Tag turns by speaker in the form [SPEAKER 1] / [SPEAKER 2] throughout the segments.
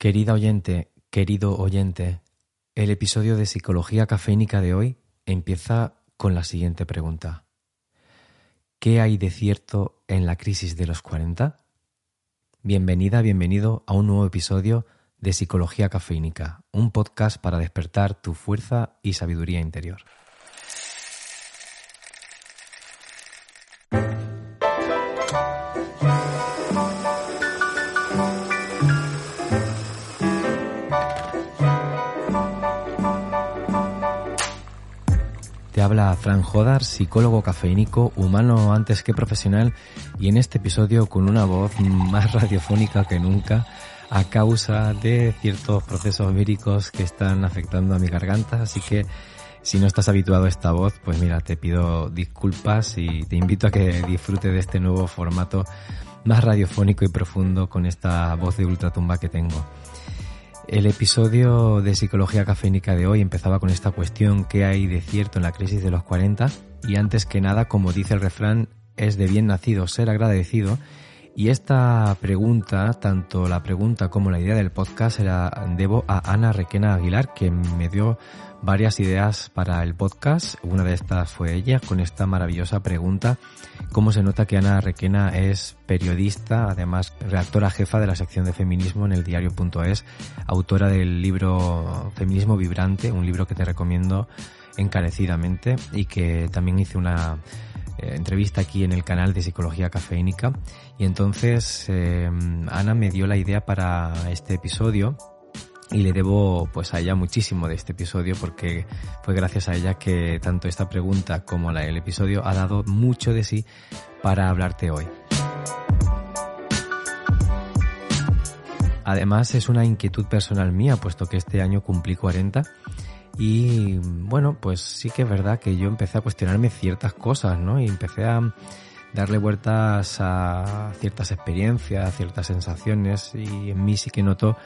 [SPEAKER 1] Querida oyente, querido oyente, el episodio de Psicología Cafénica de hoy empieza con la siguiente pregunta. ¿Qué hay de cierto en la crisis de los 40? Bienvenida, bienvenido a un nuevo episodio de Psicología Cafénica, un podcast para despertar tu fuerza y sabiduría interior. Fran Jodar, psicólogo cafeínico, humano antes que profesional, y en este episodio con una voz más radiofónica que nunca a causa de ciertos procesos víricos que están afectando a mi garganta, así que si no estás habituado a esta voz, pues mira, te pido disculpas y te invito a que disfrutes de este nuevo formato más radiofónico y profundo con esta voz de ultratumba que tengo. El episodio de Psicología Cafénica de hoy empezaba con esta cuestión ¿qué hay de cierto en la crisis de los 40? Y antes que nada, como dice el refrán, es de bien nacido ser agradecido. Y esta pregunta, tanto la pregunta como la idea del podcast, la debo a Ana Requena Aguilar, que me dio varias ideas para el podcast. Una de estas fue ella con esta maravillosa pregunta. ¿Cómo se nota que Ana Requena es periodista, además redactora jefa de la sección de feminismo en el diario.es, autora del libro Feminismo Vibrante, un libro que te recomiendo encarecidamente y que también hice una eh, entrevista aquí en el canal de Psicología Cafeínica. Y entonces eh, Ana me dio la idea para este episodio y le debo pues a ella muchísimo de este episodio porque fue gracias a ella que tanto esta pregunta como la, el episodio ha dado mucho de sí para hablarte hoy. Además es una inquietud personal mía puesto que este año cumplí 40 y bueno pues sí que es verdad que yo empecé a cuestionarme ciertas cosas ¿no? y empecé a darle vueltas a ciertas experiencias, ciertas sensaciones y en mí sí que noto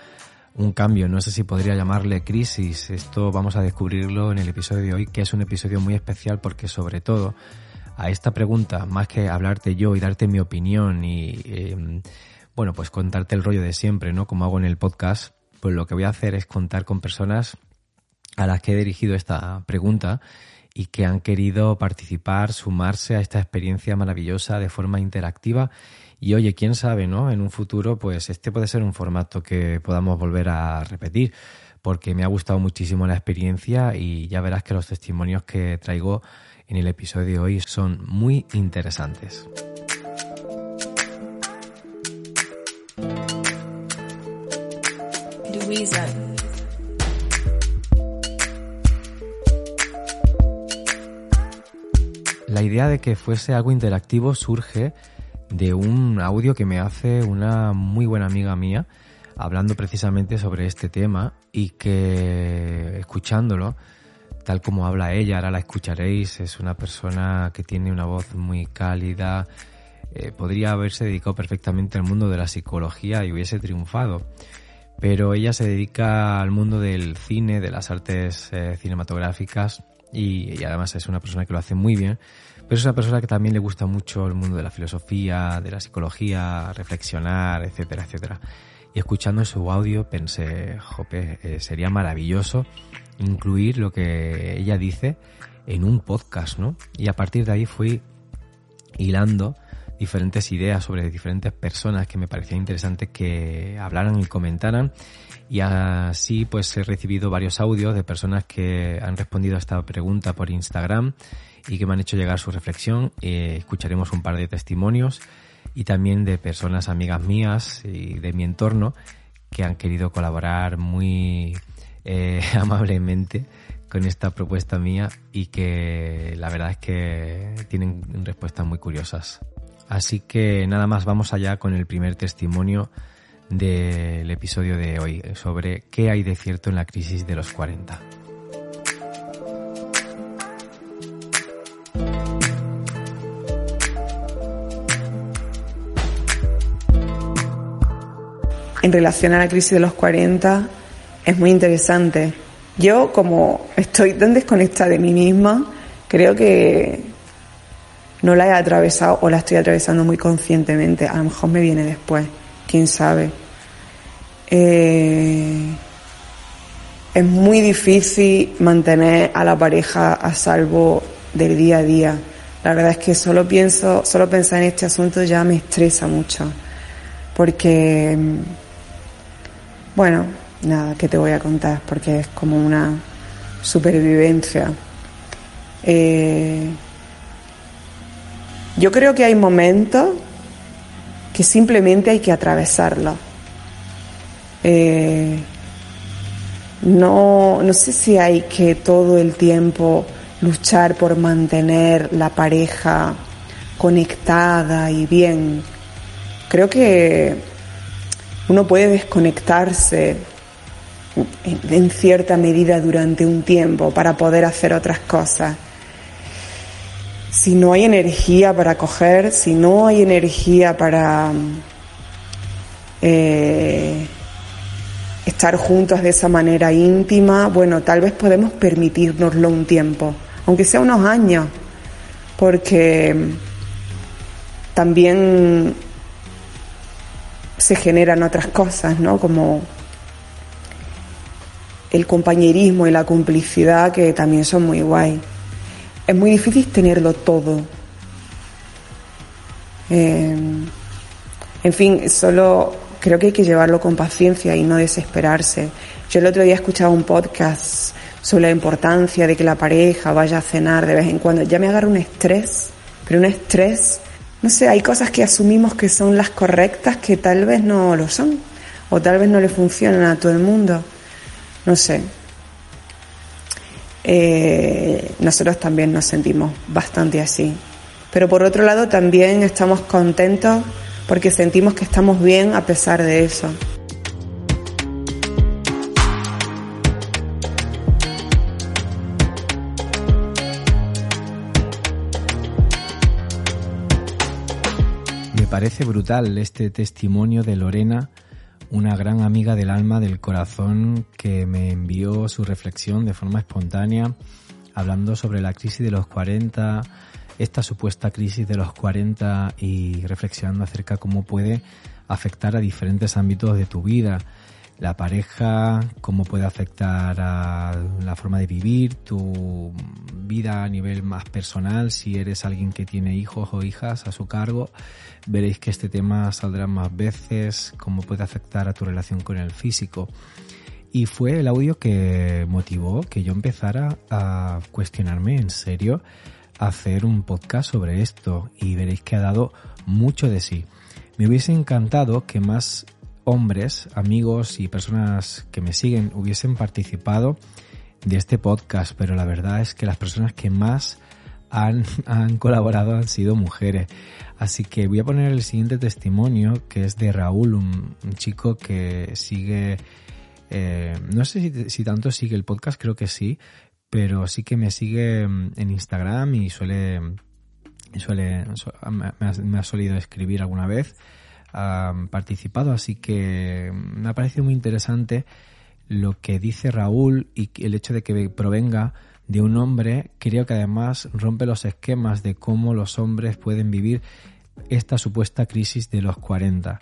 [SPEAKER 1] un cambio, no sé si podría llamarle crisis, esto vamos a descubrirlo en el episodio de hoy, que es un episodio muy especial porque sobre todo a esta pregunta, más que hablarte yo y darte mi opinión y em, bueno, pues contarte el rollo de siempre, ¿no? Como hago en el podcast, pues lo que voy a hacer es contar con personas a las que he dirigido esta pregunta y que han querido participar, sumarse a esta experiencia maravillosa de forma interactiva y oye, quién sabe, ¿no? En un futuro, pues este puede ser un formato que podamos volver a repetir, porque me ha gustado muchísimo la experiencia y ya verás que los testimonios que traigo en el episodio de hoy son muy interesantes. La idea de que fuese algo interactivo surge de un audio que me hace una muy buena amiga mía hablando precisamente sobre este tema y que escuchándolo, tal como habla ella, ahora la escucharéis, es una persona que tiene una voz muy cálida, eh, podría haberse dedicado perfectamente al mundo de la psicología y hubiese triunfado. Pero ella se dedica al mundo del cine, de las artes eh, cinematográficas y, y además es una persona que lo hace muy bien pero es una persona que también le gusta mucho el mundo de la filosofía, de la psicología, reflexionar, etcétera, etcétera. Y escuchando su audio pensé, jope, eh, sería maravilloso incluir lo que ella dice en un podcast, ¿no? Y a partir de ahí fui hilando diferentes ideas sobre diferentes personas que me parecía interesante que hablaran y comentaran y así pues he recibido varios audios de personas que han respondido a esta pregunta por Instagram y que me han hecho llegar su reflexión. Eh, escucharemos un par de testimonios y también de personas amigas mías y de mi entorno que han querido colaborar muy eh, amablemente con esta propuesta mía y que la verdad es que tienen respuestas muy curiosas. Así que nada más vamos allá con el primer testimonio del episodio de hoy sobre qué hay de cierto en la crisis de los 40.
[SPEAKER 2] En relación a la crisis de los 40 es muy interesante. Yo, como estoy tan desconectada de mí misma, creo que no la he atravesado o la estoy atravesando muy conscientemente. A lo mejor me viene después, quién sabe. eh, es muy difícil mantener a la pareja a salvo del día a día. La verdad es que solo pienso, solo pensar en este asunto ya me estresa mucho. Porque, bueno, nada, ¿qué te voy a contar? Porque es como una supervivencia. Eh, yo creo que hay momentos que simplemente hay que atravesarlos. Eh, no, no sé si hay que todo el tiempo luchar por mantener la pareja conectada y bien. Creo que uno puede desconectarse en, cierta medida durante un tiempo para poder hacer otras cosas. Si no hay energía para coger, si no hay energía para eh, estar juntos de esa manera íntima, bueno, tal vez podemos permitirnoslo un tiempo, aunque sea unos años, porque también se generan otras cosas, ¿no? Como el compañerismo y la complicidad que también son muy guay. Es muy difícil tenerlo todo. Eh, en fin, solo creo que hay que llevarlo con paciencia y no desesperarse. Yo el otro día escuchaba un podcast sobre la importancia de que la pareja vaya a cenar de vez en cuando. Ya me agarra un estrés, pero un estrés, no sé, hay cosas que asumimos que son las correctas que tal vez no lo son, o tal vez no le funcionan a todo el mundo. No sé. Eh, nosotros también nos sentimos bastante así. Pero por otro lado también estamos contentos porque sentimos que estamos bien a pesar de eso.
[SPEAKER 1] Parece brutal este testimonio de Lorena, una gran amiga del alma, del corazón, que me envió su reflexión de forma espontánea, hablando sobre la crisis de los 40, esta supuesta crisis de los 40 y reflexionando acerca cómo puede afectar a diferentes ámbitos de tu vida. La pareja, cómo puede afectar a la forma de vivir, tu vida a nivel más personal, si eres alguien que tiene hijos o hijas a su cargo. Veréis que este tema saldrá más veces, cómo puede afectar a tu relación con el físico. Y fue el audio que motivó que yo empezara a cuestionarme en serio hacer un podcast sobre esto y veréis que ha dado mucho de sí. Me hubiese encantado que más hombres, amigos y personas que me siguen hubiesen participado de este podcast, pero la verdad es que las personas que más han, han colaborado han sido mujeres. Así que voy a poner el siguiente testimonio que es de Raúl, un, chico que sigue, eh, no sé si, tanto sigue el podcast, creo que sí, pero sí que me sigue mm, en Instagram y suele, suele me, ha, solido escribir alguna vez, participado, así que me ha parecido muy interesante lo que dice Raúl y el hecho de que provenga de un hombre, creo que además rompe los esquemas de cómo los hombres pueden vivir esta supuesta crisis de los 40.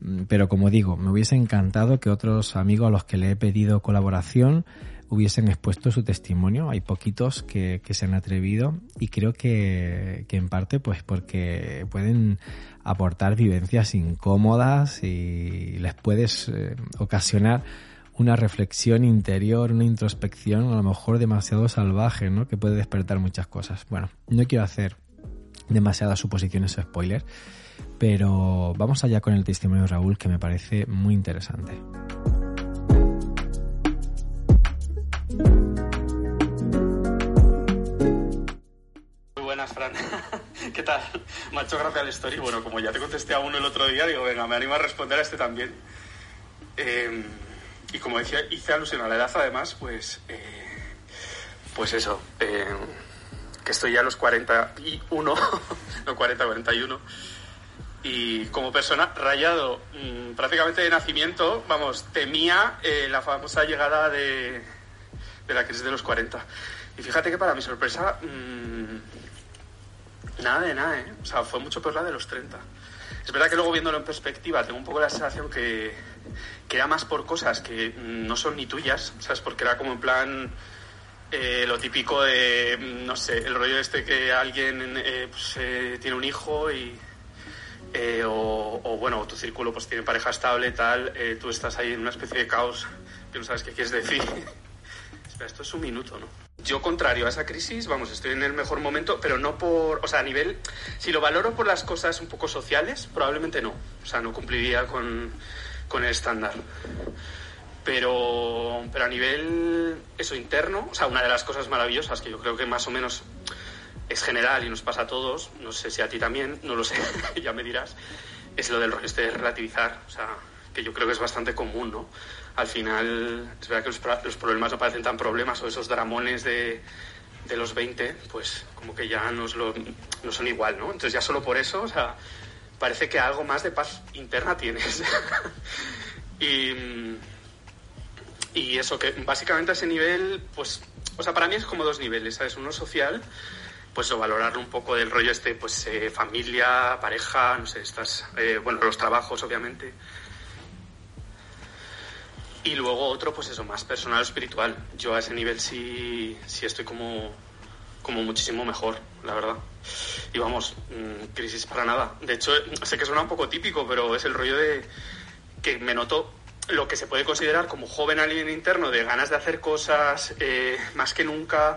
[SPEAKER 1] Mm, pero como digo, me hubiese encantado que otros amigos a los que le he pedido colaboración hubiesen expuesto su testimonio. Hay poquitos que, se han atrevido y creo que, en parte pues porque pueden aportar vivencias incómodas y les puedes eh, ocasionar una reflexión interior, una introspección a lo mejor demasiado salvaje, ¿no? Que puede despertar muchas cosas. Bueno, no quiero hacer demasiadas suposiciones o spoilers, pero vamos allá con el testimonio de Raúl que me parece muy interesante.
[SPEAKER 3] ¿Qué tal? Me ha hecho gracia el story. Bueno, como ya te contesté a uno el otro día, digo, venga, me animo a responder a este también. Em, y como decía, hice alusión a la edad, además, pues. Eh, pues eso. Em, que estoy ya a los 41, no 40, 41. Y como persona rayado mm, prácticamente de nacimiento, vamos, temía eh, la famosa llegada de, de la crisis de los 40. Y fíjate que para mi sorpresa. Mm, Nada de nada, ¿eh? O sea, fue mucho peor la de los 30. Es verdad que luego viéndolo en perspectiva tengo un poco la sensación que, que era más por cosas que no son ni tuyas, ¿sabes? Porque era como en plan eh, lo típico de, no sé, el rollo este que alguien eh, pues, eh, tiene un hijo y... O, o, bueno, tu círculo pues tiene pareja estable, tal, tú estás ahí en una especie de caos que no sabes qué quieres decir. Espera, esto es un minuto, ¿no? Yo, contrario a esa crisis, vamos, estoy en el mejor momento, pero no por. O sea, a nivel. Si lo valoro por las cosas un poco sociales, probablemente no. O sea, no cumpliría con, con el estándar. Pero, pero a nivel eso interno, o sea, una de las cosas maravillosas que yo creo que más o menos es general y nos pasa a todos, no sé si a ti también, no lo sé, ya me dirás, es lo del este de relativizar, o sea, que yo creo que es bastante común, ¿no? Al final, es verdad que los, problemas no parecen tan problemas o esos dramones de, de los 20, pues como que ya no, lo, no son igual, ¿no? Entonces ya solo por eso, o sea, parece que algo más de paz interna tienes. y, y eso, que básicamente a ese nivel, pues, o sea, para mí es como dos niveles, ¿sabes? Uno social, pues o valorarlo un poco del rollo este, pues eh, familia, pareja, no sé, estas, eh, bueno, los trabajos, obviamente. Y luego otro, pues eso, más personal o espiritual. Yo a ese nivel sí, sí estoy como, como muchísimo mejor, la verdad. Y vamos, mm, crisis para nada. De hecho, sé que suena un poco típico, pero es el rollo de que me noto lo que se puede considerar como joven alguien interno, de ganas de hacer cosas eh, más que nunca,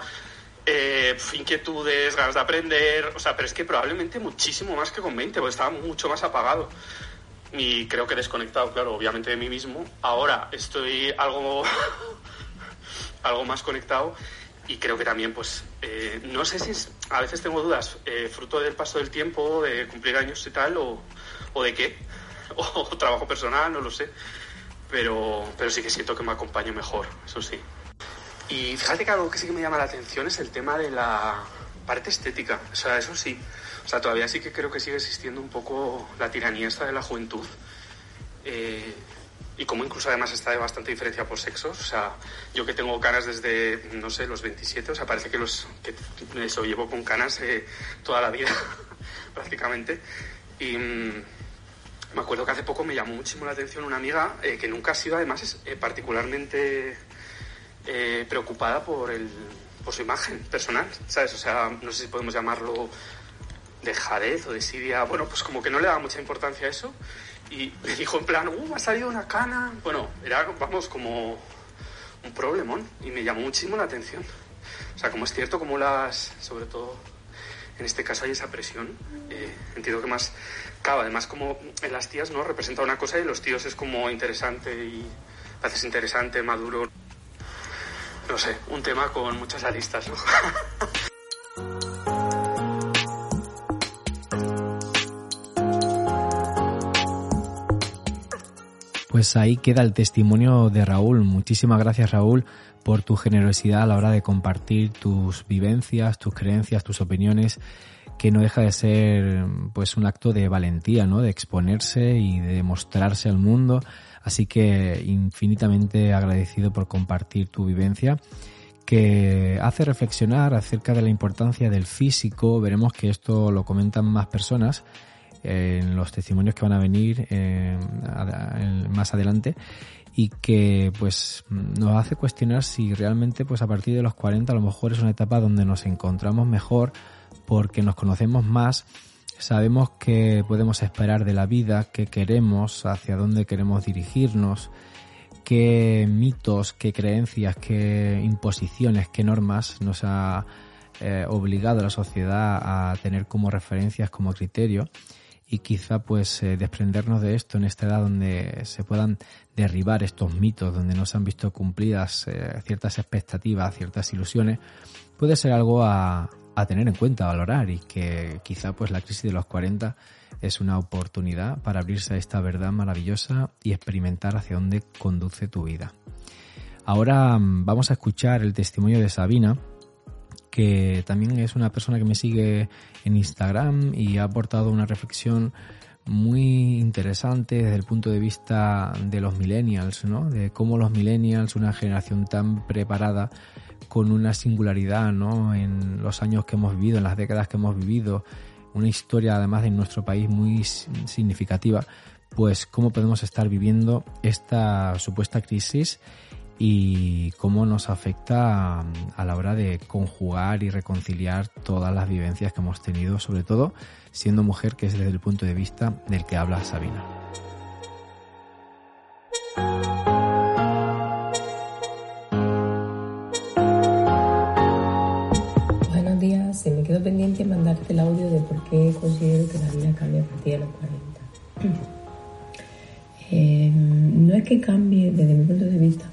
[SPEAKER 3] eh, inquietudes, ganas de aprender, o sea, pero es que probablemente muchísimo más que con 20, porque estaba mucho más apagado. Y creo que desconectado, claro, obviamente de mí mismo. Ahora estoy algo, algo más conectado y creo que también, pues, eh, no sé si es, a veces tengo dudas, eh, fruto del paso del tiempo, de cumplir años y tal, o, o de qué, o, trabajo personal, no lo sé, pero, pero sí que siento que me acompaño mejor, eso sí. Y fíjate que algo que sí que me llama la atención es el tema de la parte estética, o sea, eso sí, o sea, todavía sí que creo que sigue existiendo un poco la tiranía esta de la juventud. Eh, y como incluso además está de bastante diferencia por sexos. O sea, yo que tengo canas desde, no sé, los 27, o sea, parece que los que eso llevo con canas eh, toda la vida, prácticamente. Y mm, me acuerdo que hace poco me llamó muchísimo la atención una amiga eh, que nunca ha sido además particularmente preocupada por, el, por su imagen personal, ¿sabes? O sea, no sé si podemos llamarlo de jarez o de sidia. Bueno, pues como que no le daba mucha importancia a eso y me dijo en plan, uh, ha salido una cana. Bueno, era, vamos, como un problemón y me llamó muchísimo la atención. O sea, como es cierto, como las, sobre todo en este caso hay esa presión, eh, entiendo que más, claro, además como en las tías, ¿no? Representa una cosa y los tíos es como interesante y haces interesante, maduro. No sé, un tema con muchas aristas, ¿no?
[SPEAKER 1] Pues ahí queda el testimonio de Raúl. Muchísimas gracias Raúl por tu generosidad a la hora de compartir tus vivencias, tus creencias, tus opiniones, que no deja de ser pues un acto de valentía, ¿no? De exponerse y de mostrarse al mundo. Así que infinitamente agradecido por compartir tu vivencia que hace reflexionar acerca de la importancia del físico. Veremos que esto lo comentan más personas en los testimonios que van a venir eh, más adelante y que pues nos hace cuestionar si realmente pues a partir de los 40 a lo mejor es una etapa donde nos encontramos mejor porque nos conocemos más sabemos qué podemos esperar de la vida, qué queremos, hacia dónde queremos dirigirnos, qué mitos, qué creencias, qué imposiciones, qué normas nos ha eh, obligado la sociedad a tener como referencias, como criterio y quizá pues eh, desprendernos de esto en esta edad donde se puedan derribar estos mitos, donde no se han visto cumplidas eh, ciertas expectativas, ciertas ilusiones, puede ser algo a, a tener en cuenta, a valorar y que quizá pues la crisis de los 40 es una oportunidad para abrirse a esta verdad maravillosa y experimentar hacia dónde conduce tu vida. Ahora mm, vamos a escuchar el testimonio de Sabina, que también es una persona que me sigue en Instagram y ha aportado una reflexión muy interesante desde el punto de vista de los millennials, ¿no? De cómo los millennials, una generación tan preparada, con una singularidad, ¿no? En los años que hemos vivido, en las décadas que hemos vivido, una historia además de nuestro país muy significativa, pues cómo podemos estar viviendo esta supuesta crisis y cómo nos afecta a la hora de conjugar y reconciliar todas las vivencias que hemos tenido, sobre todo siendo mujer, que es desde el punto de vista del que habla Sabina.
[SPEAKER 4] Buenos días, se me quedó pendiente mandarte el audio de por qué considero que la vida cambia a partir de los 40. Eh, no es que cambie desde mi punto de vista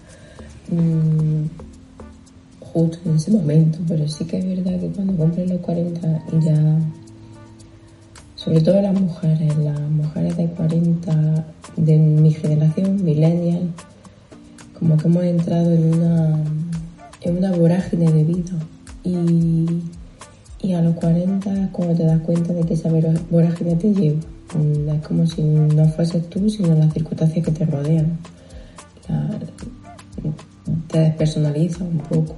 [SPEAKER 4] Mm, justo en ese momento, pero sí que es verdad que cuando cumplen los 40 y ya, sobre todo las mujeres, las mujeres de 40 de mi generación, millennial, como que hemos entrado en una, en una vorágine de vida y, y a los 40 cuando te das cuenta de que esa vorágine te lleva. Mm, es como si no fueses tú, sino las circunstancias que te rodean te despersonaliza un poco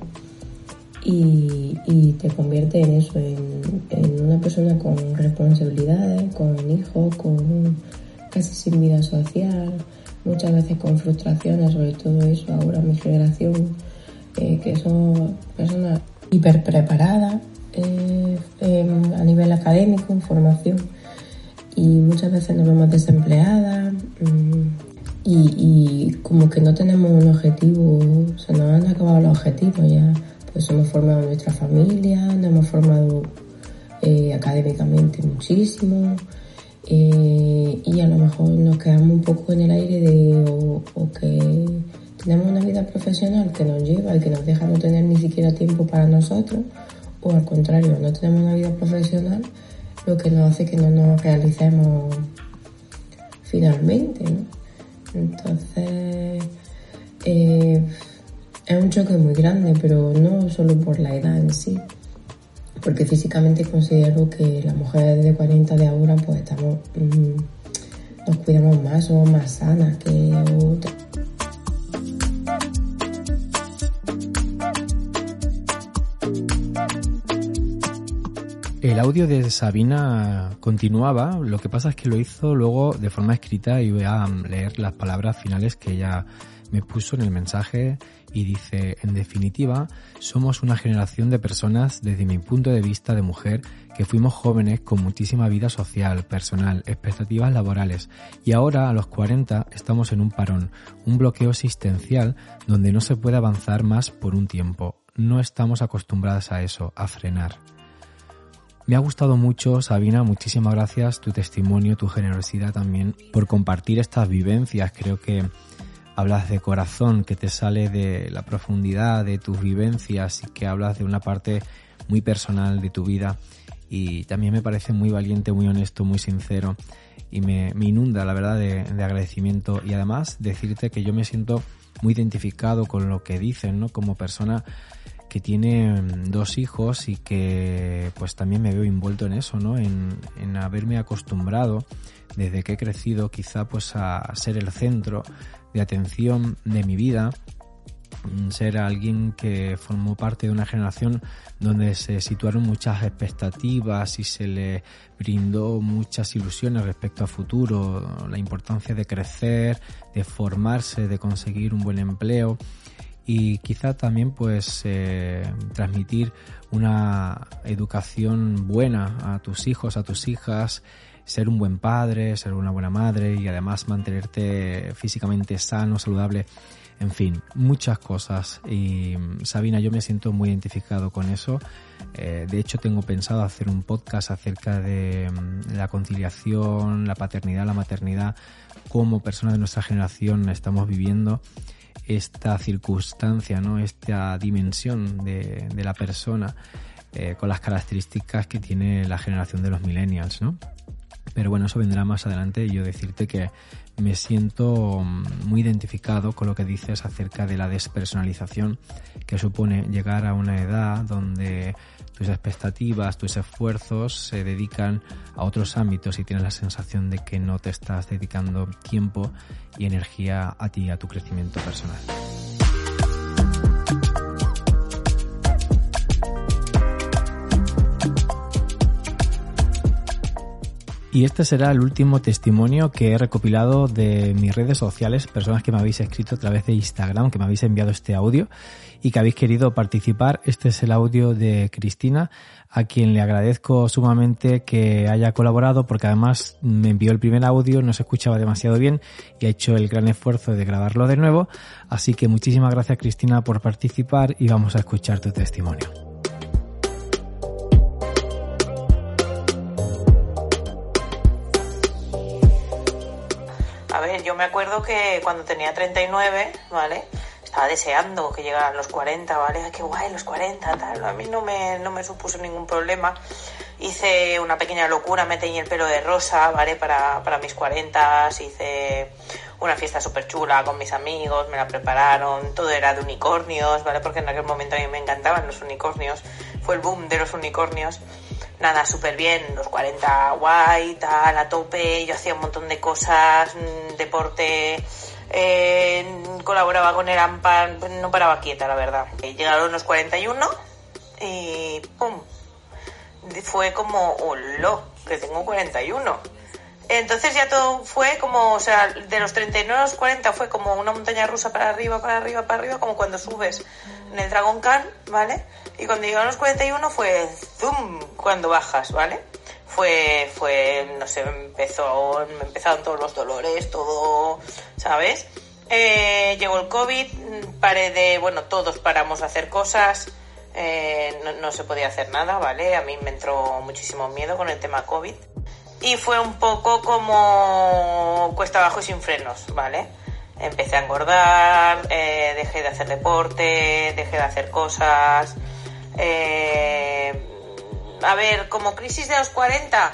[SPEAKER 4] y, te convierte en eso, en, una persona con responsabilidades, con hijos, con casi sin vida social, muchas veces con frustraciones, sobre todo eso ahora mi generación, eh, que son personas hiper preparadas eh, a nivel académico, en formación, y muchas veces nos vemos desempleadas. Mm, y, como que no tenemos un objetivo, se nos han acabado los objetivos ya, pues hemos formado nuestra familia, nos hemos formado eh, académicamente muchísimo eh, y a lo mejor nos quedamos un poco en el aire de o, que tenemos una vida profesional que nos lleva y que nos deja no tener ni siquiera tiempo para nosotros o al contrario, no tenemos una vida profesional lo que nos hace que no nos realicemos finalmente, ¿no? Entonces, eh, es un choque muy grande, pero no solo por la edad en sí, porque físicamente considero que las mujeres de 40 de ahora pues estamos, mm, nos cuidamos más, somos más sanas que otras.
[SPEAKER 1] El audio de Sabina continuaba, lo que pasa es que lo hizo luego de forma escrita y voy a leer las palabras finales que ella me puso en el mensaje y dice, en definitiva, somos una generación de personas desde mi punto de vista de mujer que fuimos jóvenes con muchísima vida social, personal, expectativas laborales y ahora a los 40 estamos en un parón, un bloqueo existencial donde no se puede avanzar más por un tiempo. No estamos acostumbradas a eso, a frenar. Me ha gustado mucho, Sabina, muchísimas gracias, tu testimonio, tu generosidad también por compartir estas vivencias. Creo que hablas de corazón, que te sale de la profundidad de tus vivencias y que hablas de una parte muy personal de tu vida. Y también me parece muy valiente, muy honesto, muy sincero y me, inunda, la verdad, de, de, agradecimiento. Y además decirte que yo me siento muy identificado con lo que dicen, ¿no? Como persona que tiene mm, dos hijos y que pues también me veo envuelto en eso, ¿no? En, haberme acostumbrado desde que he crecido quizá pues a ser el centro de atención de mi vida, mm, ser alguien que formó parte de una generación donde se situaron muchas expectativas y se le brindó muchas ilusiones respecto a futuro, la importancia de crecer, de formarse, de conseguir un buen empleo y quizá también pues eh, transmitir una educación buena a tus hijos, a tus hijas, ser un buen padre, ser una buena madre y además mantenerte físicamente sano, saludable, en fin, muchas cosas. Y Sabina, yo me siento muy identificado con eso. Eh, de hecho, tengo pensado hacer un podcast acerca de mm, la conciliación, la paternidad, la maternidad, cómo personas de nuestra generación estamos viviendo esta circunstancia, ¿no? esta dimensión de, la persona eh, con las características que tiene la generación de los millennials. ¿no? Pero bueno, eso vendrá más adelante y yo decirte que me siento mm, muy identificado con lo que dices acerca de la despersonalización que supone llegar a una edad donde tus expectativas, tus esfuerzos se dedican a otros ámbitos y tienes la sensación de que no te estás dedicando tiempo y energía a ti, a tu crecimiento personal. Y este será el último testimonio que he recopilado de mis redes sociales, personas que me habéis escrito a través de Instagram, que me habéis enviado este audio y que habéis querido participar. Este es el audio de Cristina, a quien le agradezco sumamente que haya colaborado porque además me envió el primer audio, no se escuchaba demasiado bien y ha hecho el gran esfuerzo de grabarlo de nuevo. Así que muchísimas gracias Cristina por participar y vamos a escuchar tu testimonio.
[SPEAKER 5] Yo me acuerdo que cuando tenía 39, ¿vale? Estaba deseando que llegaran los 40, ¿vale? Qué guay, los 40, tal. A mí no me, no me supuso ningún problema. Hice una pequeña locura, me teñí el pelo de rosa, ¿vale? Para, para mis 40, hice una fiesta súper chula con mis amigos, me la prepararon, todo era de unicornios, ¿vale? Porque en aquel momento a mí me encantaban los unicornios, fue el boom de los unicornios nada, súper bien, los 40 guay, tal, a tope, yo hacía un montón de cosas, mm, deporte, eh, colaboraba con el AMPAN, no paraba quieta, la verdad. Llegaron los 41 y ¡pum! Fue como, ¡hola! Que tengo 41. Entonces ya todo fue como, o sea, de los 39 a los 40 fue como una montaña rusa para arriba, para arriba, para arriba, como cuando subes en el Dragon Khan, ¿vale? Y cuando llegaron los 41 fue zoom cuando bajas, ¿vale? Fue, fue, no sé, empezó, empezaron todos los dolores, todo, ¿sabes? Eh, llegó el COVID, paré de, bueno, todos paramos de hacer cosas, eh, no, no se podía hacer nada, ¿vale? A mí me entró muchísimo miedo con el tema COVID y fue un poco como cuesta abajo y sin frenos, ¿vale? Empecé a engordar, eh, dejé de hacer deporte, dejé de hacer cosas. Eh, a ver, como crisis de los 40,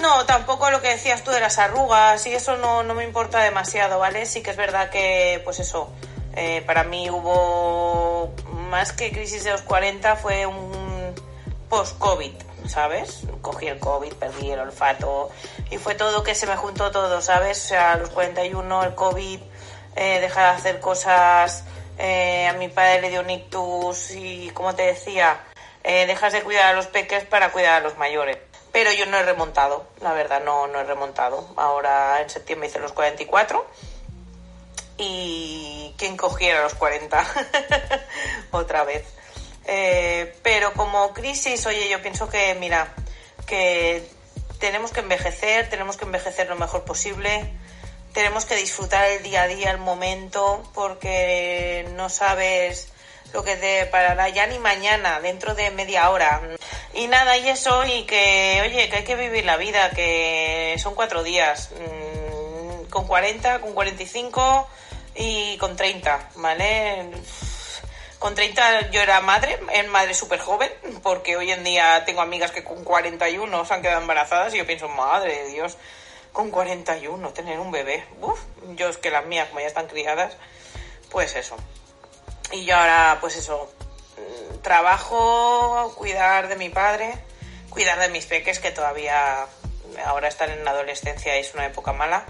[SPEAKER 5] no, tampoco lo que decías tú de las arrugas y eso no, no me importa demasiado, ¿vale? Sí que es verdad que, pues eso, eh, para mí hubo más que crisis de los 40, fue un post-COVID, ¿sabes? Cogí el COVID, perdí el olfato y fue todo que se me juntó todo, ¿sabes? O sea, a los 41 el COVID, eh, dejar de hacer cosas, eh, a mi padre le dio un y, como te decía, eh, dejas de cuidar a los peques para cuidar a los mayores. Pero yo no he remontado, la verdad, no, no he remontado. Ahora en septiembre hice los 44 y ¿quién cogiera los 40? Otra vez. Eh, pero como crisis, oye, yo pienso que, mira, que tenemos que envejecer, tenemos que envejecer lo mejor posible, tenemos que disfrutar el día a día, el momento, porque no sabes lo que te parará ya ni mañana, dentro de media hora. Y nada, y eso, y que, oye, que hay que vivir la vida, que son cuatro días, mm, con 40, con 45 y con 30, ¿vale? Con 30 yo era madre, es madre súper joven, porque hoy en día tengo amigas que con 41 se han quedado embarazadas y yo pienso, madre de Dios, con 41 tener un bebé. Uf, yo es que las mías, como ya están criadas, pues eso. Y yo ahora, pues eso, mm, trabajo, cuidar de mi padre, cuidar de mis peques que todavía ahora están en la adolescencia y es una época mala.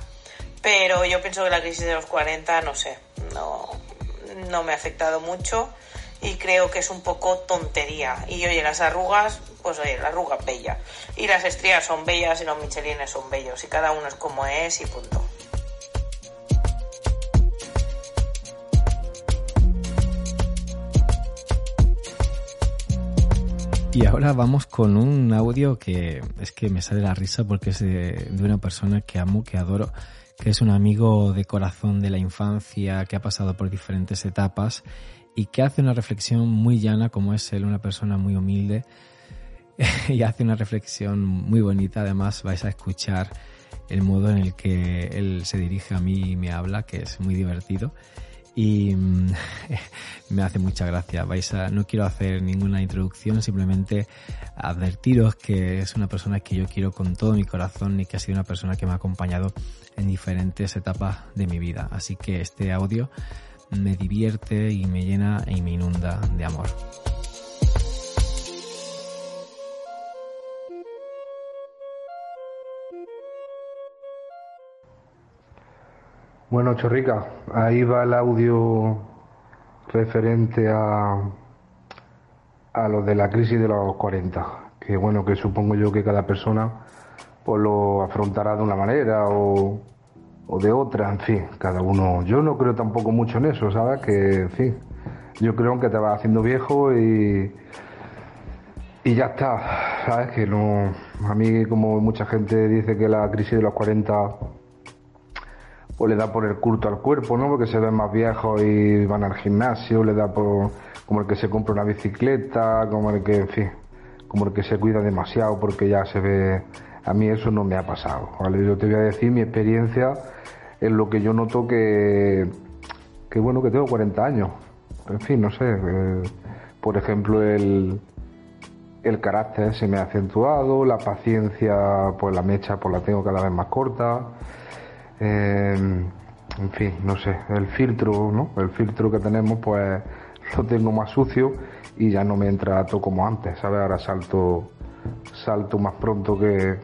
[SPEAKER 5] Pero yo pienso que la crisis de los 40, no sé, no, no me ha afectado mucho y creo que es un poco tontería. Y oye, las arrugas, pues oye, la arruga bella. Y las estrías son bellas y los michelines son bellos. Y cada uno es como es y punto.
[SPEAKER 1] Y ahora vamos con un audio que es que me sale la risa porque es de, de una persona que amo, que adoro que es un amigo de corazón de la infancia, que ha pasado por diferentes etapas y que hace una reflexión muy llana, como es él, una persona muy humilde, y hace una reflexión muy bonita. Además, vais a escuchar el modo en el que él se dirige a mí y me habla, que es muy divertido y mm, me hace mucha gracia. Vais a, no quiero hacer ninguna introducción, simplemente advertiros que es una persona que yo quiero con todo mi corazón y que ha sido una persona que me ha acompañado en diferentes etapas de mi vida. Así que este audio me divierte y me llena y me inunda de amor.
[SPEAKER 6] Bueno, Chorrica, ahí va el audio referente a, a lo de la crisis de los 40, que bueno, que supongo yo que cada persona pues lo afrontará de una manera o, o de otra, en fin, cada uno. Yo no creo tampoco mucho en eso, ¿sabes? Que, en fin, yo creo que te vas haciendo viejo y, y ya está, ¿sabes? Que no, a mí como mucha gente dice que la crisis de los 40 pues le da por el culto al cuerpo, ¿no? Porque se ven más viejos y van al gimnasio, le da por como el que se compra una bicicleta, como el que, en fin, como el que se cuida demasiado porque ya se ve. A mí eso no me ha pasado, ¿vale? Yo te voy a decir mi experiencia en lo que yo noto que, que bueno, que tengo 40 años. En fin, no sé. eh, por ejemplo, el, el carácter se me ha acentuado, la paciencia, pues la mecha, pues la tengo cada vez más corta. Eh, en fin, no sé, el filtro, ¿no? El filtro que tenemos, pues lo tengo más sucio y ya no me entra todo como antes, ¿sabes? Ahora salto, salto más pronto que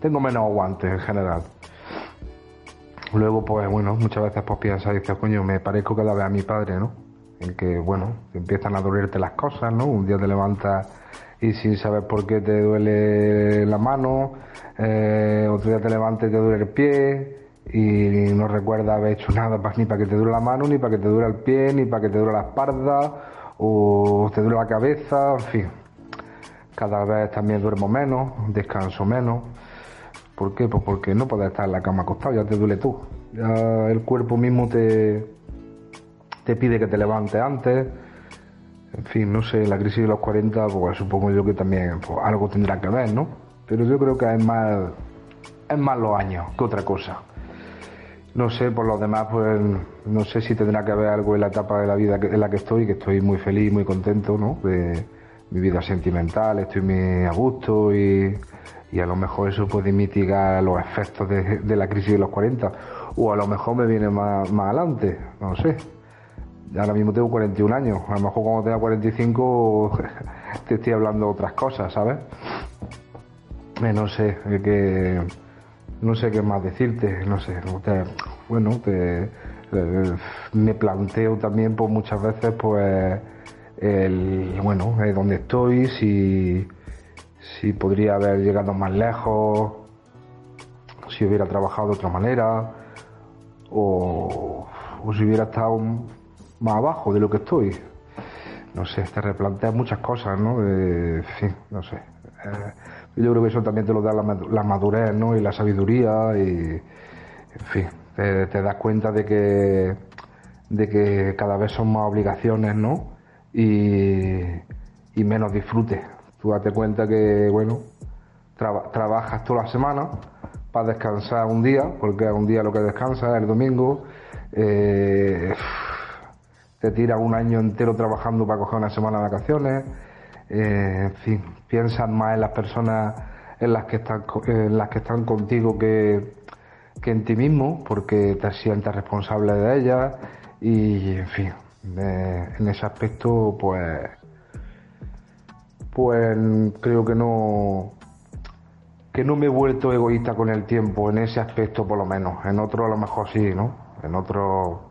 [SPEAKER 6] tengo menos aguante en general. Luego, pues bueno, muchas veces pues piensas, dices, coño, me parezco cada vez a mi padre, ¿no? En que, bueno, empiezan a dolerte las cosas, ¿no? Un día te levantas y sin saber por qué te duele la mano, eh, otro día te levantas y te duele el pie y no recuerdas haber hecho nada ni para que te duele la mano, ni para que te duele el pie, ni para que te duele la espalda o te duele la cabeza, en fin. Cada vez también duermo menos, descanso menos. ¿Por qué? Pues porque no puedes estar en la cama acostado, ya te duele tú. El cuerpo mismo te, te pide que te levantes antes. En fin, no sé, la crisis de los 40, pues supongo yo que también pues, algo tendrá que ver, ¿no? Pero yo creo que es más, es más los años que otra cosa. No sé, por los demás, pues no sé si tendrá que haber algo en la etapa de la vida en la que estoy, que estoy muy feliz, muy contento, ¿no? De mi vida sentimental, estoy muy a gusto y, y a lo mejor eso puede mitigar los efectos de, la crisis de los 40. O a lo mejor me viene más, más adelante, no sé. Ahora mismo tengo 41 años, a lo mejor cuando tenga 45 te estoy hablando otras cosas, ¿sabes? Eh, no sé, que no sé qué más decirte, no sé, bueno, te, eh, me planteo también pues muchas veces pues el, bueno, eh, dónde estoy, si, si podría haber llegado más lejos, si hubiera trabajado de otra manera, o, o si hubiera estado más abajo de lo que estoy. No sé, te replanteas muchas cosas, ¿no? Eh, fin, no sé. Eh, yo creo que eso también te lo da la, madu- la madurez, ¿no? Y la sabiduría y, en fin, te, das cuenta de que, de que cada vez son más obligaciones, ¿no? Y, y menos disfrute. Tú date cuenta que, bueno, traba- trabajas toda la semana para descansar un día, porque un día lo que descansa es el domingo. Eh, te tiras un año entero trabajando para coger una semana de vacaciones. Eh, en fin, piensas más en las personas en las que están, en las que están contigo que, que en ti mismo, porque te sientes responsable de ellas. Y, en fin, eh, en ese aspecto, pues, pues creo que no, que no me he vuelto egoísta con el tiempo, en ese aspecto por lo menos. En otro a lo mejor sí, ¿no? En otro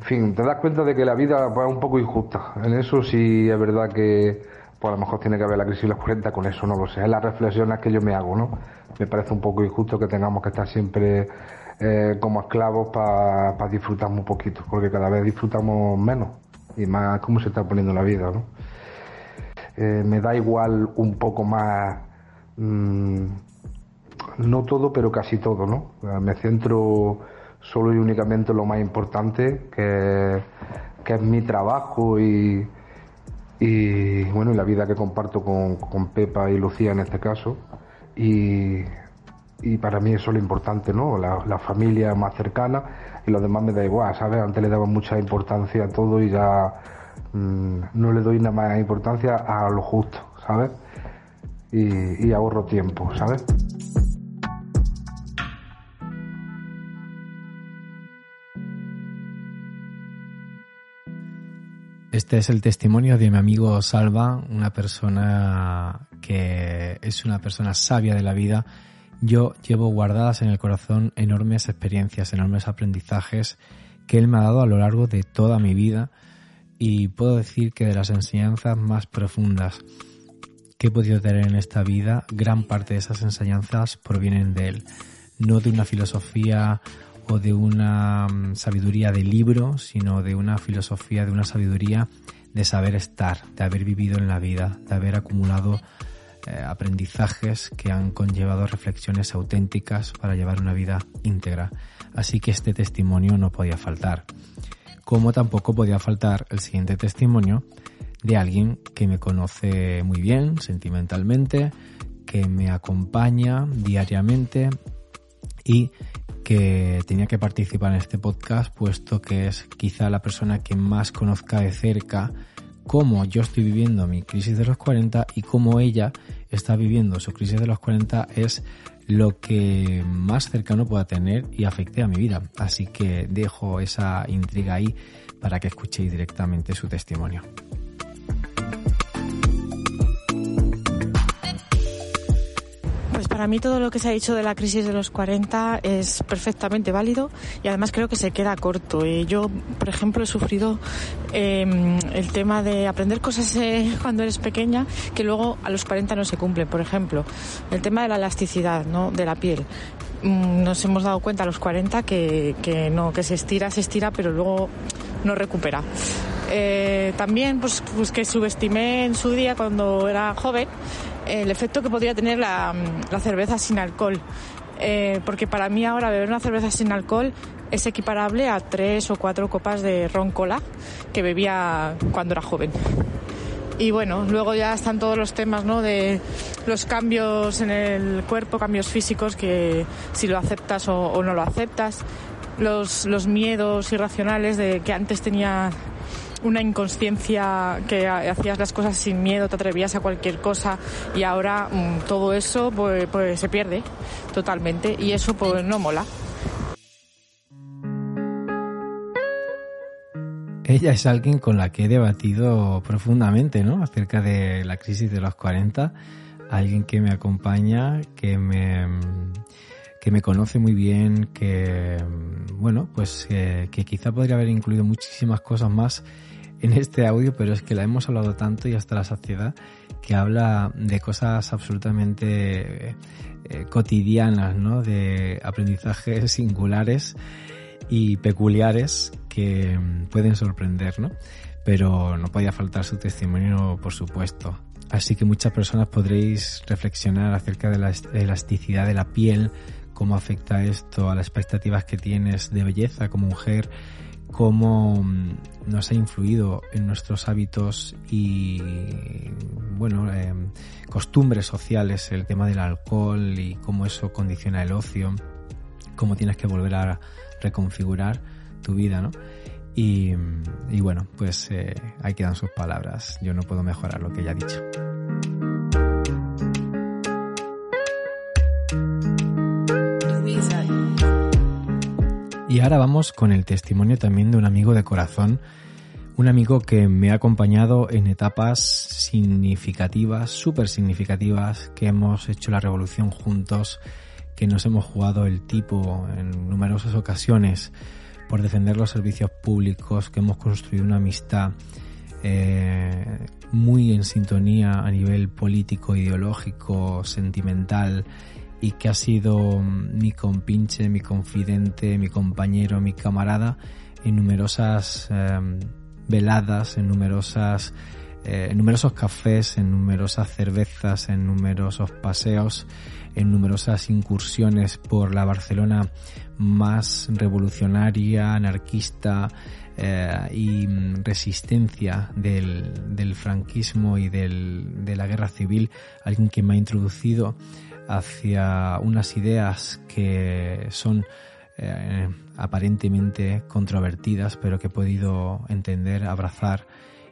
[SPEAKER 6] en fin, te das cuenta de que la vida pues, es un poco injusta. En eso sí es verdad que pues, a lo mejor tiene que haber la crisis de los 40, con eso no lo sé. Es las reflexiones que yo me hago, ¿no? Me parece un poco injusto que tengamos que estar siempre eh, como esclavos para disfrutar muy poquito, porque cada vez disfrutamos menos y más cómo se está poniendo la vida, ¿no? Eh, me da igual un poco más, mm, no todo, pero casi todo, ¿no? Me centro solo y únicamente en lo más importante, que, que es mi trabajo y, y bueno, y la vida que comparto con, Pepa y Lucía en este caso. Y, y para mí eso es lo importante, ¿no? La, familia más cercana y lo demás me da igual, ¿sabes? Antes le daba mucha importancia a todo y ya mm, no le doy nada más importancia a lo justo, ¿sabes? Y, y ahorro tiempo, ¿sabes?
[SPEAKER 1] Este es el testimonio de mi amigo Salva, una persona que es una persona sabia de la vida. Yo llevo guardadas en el corazón enormes experiencias, enormes aprendizajes que él me ha dado a lo largo de toda mi vida y puedo decir que de las enseñanzas más profundas. que he podido tener en esta vida, gran parte de esas enseñanzas provienen de él. No de una filosofía o de una mm, sabiduría de libro, sino de una filosofía, de una sabiduría de saber estar, de haber vivido en la vida, de haber acumulado eh, aprendizajes que han conllevado reflexiones auténticas para llevar una vida íntegra. Así que este testimonio no podía faltar. Como tampoco podía faltar el siguiente testimonio de alguien que me conoce muy bien sentimentalmente, que me acompaña diariamente y que tenía que participar en este podcast puesto que es quizá la persona que más conozca de cerca cómo yo estoy viviendo mi crisis de los 40 y cómo ella está viviendo su crisis de los 40 es lo que más cercano pueda tener y afecte a mi vida. Así que dejo esa intriga ahí para que escuchéis directamente su testimonio.
[SPEAKER 7] Para mí todo lo que se ha dicho de la crisis de los 40 es perfectamente válido y además creo que se queda corto. Eh, yo, por ejemplo, he sufrido em, el tema de aprender cosas eh, cuando eres pequeña que luego a los 40 no se cumplen. Por ejemplo, el tema de la elasticidad ¿no? de la piel mm, nos hemos dado cuenta a los 40 que, no, que se estira, se estira, pero luego no recupera. Eh, también pues, pues que subestimé en su día cuando era joven el efecto que podría tener la, cerveza sin alcohol. Eh, porque para mí ahora beber una cerveza sin alcohol es equiparable a tres o cuatro copas de ron cola que bebía cuando era joven. Y bueno, luego ya están todos los temas ¿no? de los cambios en el cuerpo, cambios físicos, que si lo aceptas o, o no lo aceptas, los, los miedos irracionales de que antes tenía una inconsciencia que hacías las cosas sin miedo, te atrevías a cualquier cosa y ahora mm, todo eso pues, pues, se pierde totalmente y eso pues no mola.
[SPEAKER 1] Ella es alguien con la que he debatido profundamente, ¿no? Acerca de la crisis de los 40. Alguien que me acompaña, que me, que me conoce muy bien, que, bueno, pues que quizá podría haber incluido muchísimas cosas más en este audio, pero es que la hemos hablado tanto y hasta la saciedad que habla de cosas absolutamente eh, cotidianas, ¿no? De aprendizajes singulares y peculiares que mm, pueden sorprender, ¿no? Pero no podía faltar su testimonio, por supuesto. Así que muchas personas podréis reflexionar acerca de la elasticidad de la piel, cómo afecta esto a las expectativas que tienes de belleza como mujer, cómo mm, nos ha influido en nuestros hábitos y bueno em, costumbres sociales el tema del alcohol y cómo eso condiciona el ocio cómo tienes que volver a reconfigurar tu vida no y, y bueno pues eh, ahí quedan sus palabras. Yo no puedo mejorar lo que ella ha dicho Y ahora vamos con el testimonio también de un amigo de corazón, un amigo que me ha acompañado en etapas significativas, súper significativas, que hemos hecho la revolución juntos, que nos hemos jugado el tipo en numerosas ocasiones por defender los servicios públicos, que hemos construido una amistad eh, muy en sintonía a nivel político, ideológico, sentimental y que ha sido mi compinche, mi confidente, mi compañero, mi camarada en numerosas em, veladas, en numerosas eh, en numerosos cafés, en numerosas cervezas, en numerosos paseos, en numerosas incursiones por la Barcelona más revolucionaria, anarquista eh, y resistencia del, del franquismo y del, de la guerra civil, alguien que me ha introducido hacia unas ideas que son eh, aparentemente controvertidas, pero que he podido entender, abrazar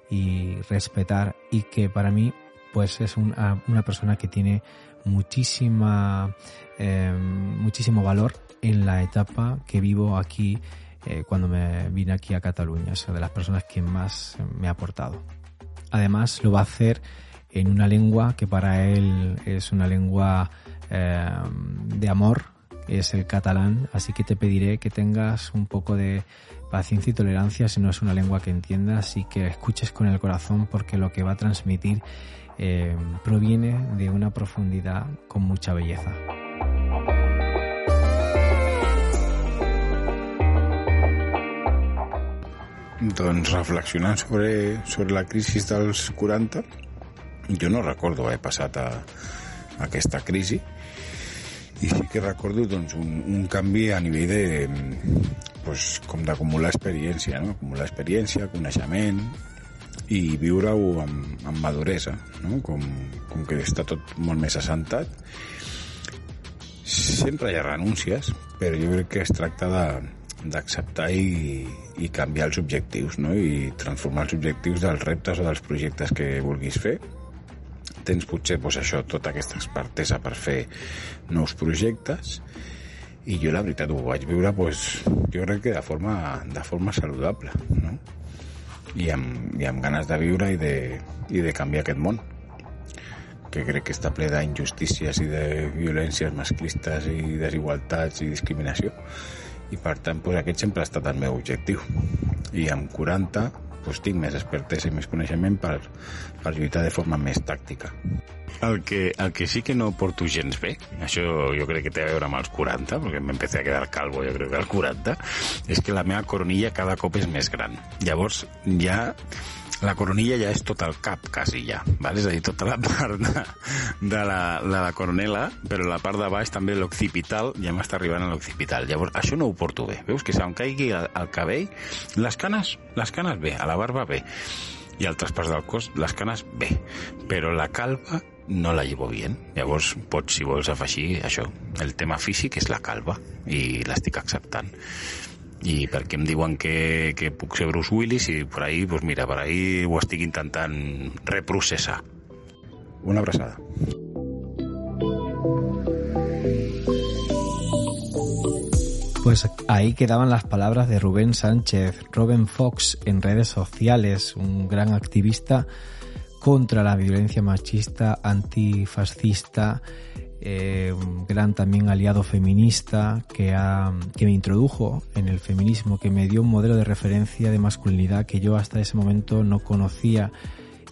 [SPEAKER 1] y respetar y que para mí pues es una, persona que tiene muchísima eh, muchísimo valor en la etapa que vivo aquí eh, cuando me vine aquí a Cataluña, es de las personas que más me ha aportado. Además lo va a hacer en una lengua que para él es una lengua eh, de amor, es el catalán, así que te pediré que tengas un poco de paciencia y tolerancia si no es una lengua que entiendas y que escuches con el corazón porque lo que va a transmitir eh, proviene de una profundidad con mucha belleza.
[SPEAKER 8] Doncs reflexionant sobre, sobre la crisi dels 40, jo no recordo haver passat a, a aquesta i sí que recordo doncs, un, un canvi a nivell de, pues, com d'acumular experiència, no? acumular experiència, coneixement i viure-ho amb, amb maduresa, no? com, com que està tot molt més assentat. Sempre hi ha renúncies, però jo crec que es tracta d'acceptar i, i canviar els objectius no? i transformar els objectius dels reptes o dels projectes que vulguis fer tens potser doncs, això, tota aquesta expertesa per fer nous projectes i jo la veritat ho vaig viure doncs, jo crec que de forma, de forma saludable no? I, amb, i amb ganes de viure i de, i de canviar aquest món que crec que està ple d'injustícies i de violències masclistes i desigualtats i discriminació. I per tant doncs, aquest sempre ha estat el meu objectiu. I amb 40 doncs, tinc més expertesa i més coneixement per, per lluitar de forma més tàctica
[SPEAKER 9] el que, el que sí que no porto gens bé, això jo crec que té a veure amb els 40, perquè m'empecé a quedar calvo jo crec que als 40, és que la meva coronilla cada cop és més gran. Llavors ja la coronilla ja és tot el cap, quasi ja, ¿vale? és a dir, tota la part de, de, la, de la coronela, però la part de baix també l'occipital ja m'està arribant a l'occipital. Llavors, això no ho porto bé. Veus que se'm caigui el, el cabell, les canes, les canes bé, a la barba bé, i altres parts del cos, les canes bé, però la calva no la llevo bien. Llavors, pots, si vols afegir això, el tema físic és la calva, i l'estic acceptant i perquè em diuen que, que puc ser Bruce Willis i per ahí, pues mira, per ahí ho estic intentant reprocessar.
[SPEAKER 8] Una abraçada.
[SPEAKER 1] Pues ahí quedaban las palabras de Rubén Sánchez, Robin Fox en redes sociales, un gran activista contra la violencia machista, antifascista, eh, un gran también aliado feminista que, ha, que me introdujo en el feminismo, que me dio un modelo de referencia de masculinidad que yo hasta ese momento no conocía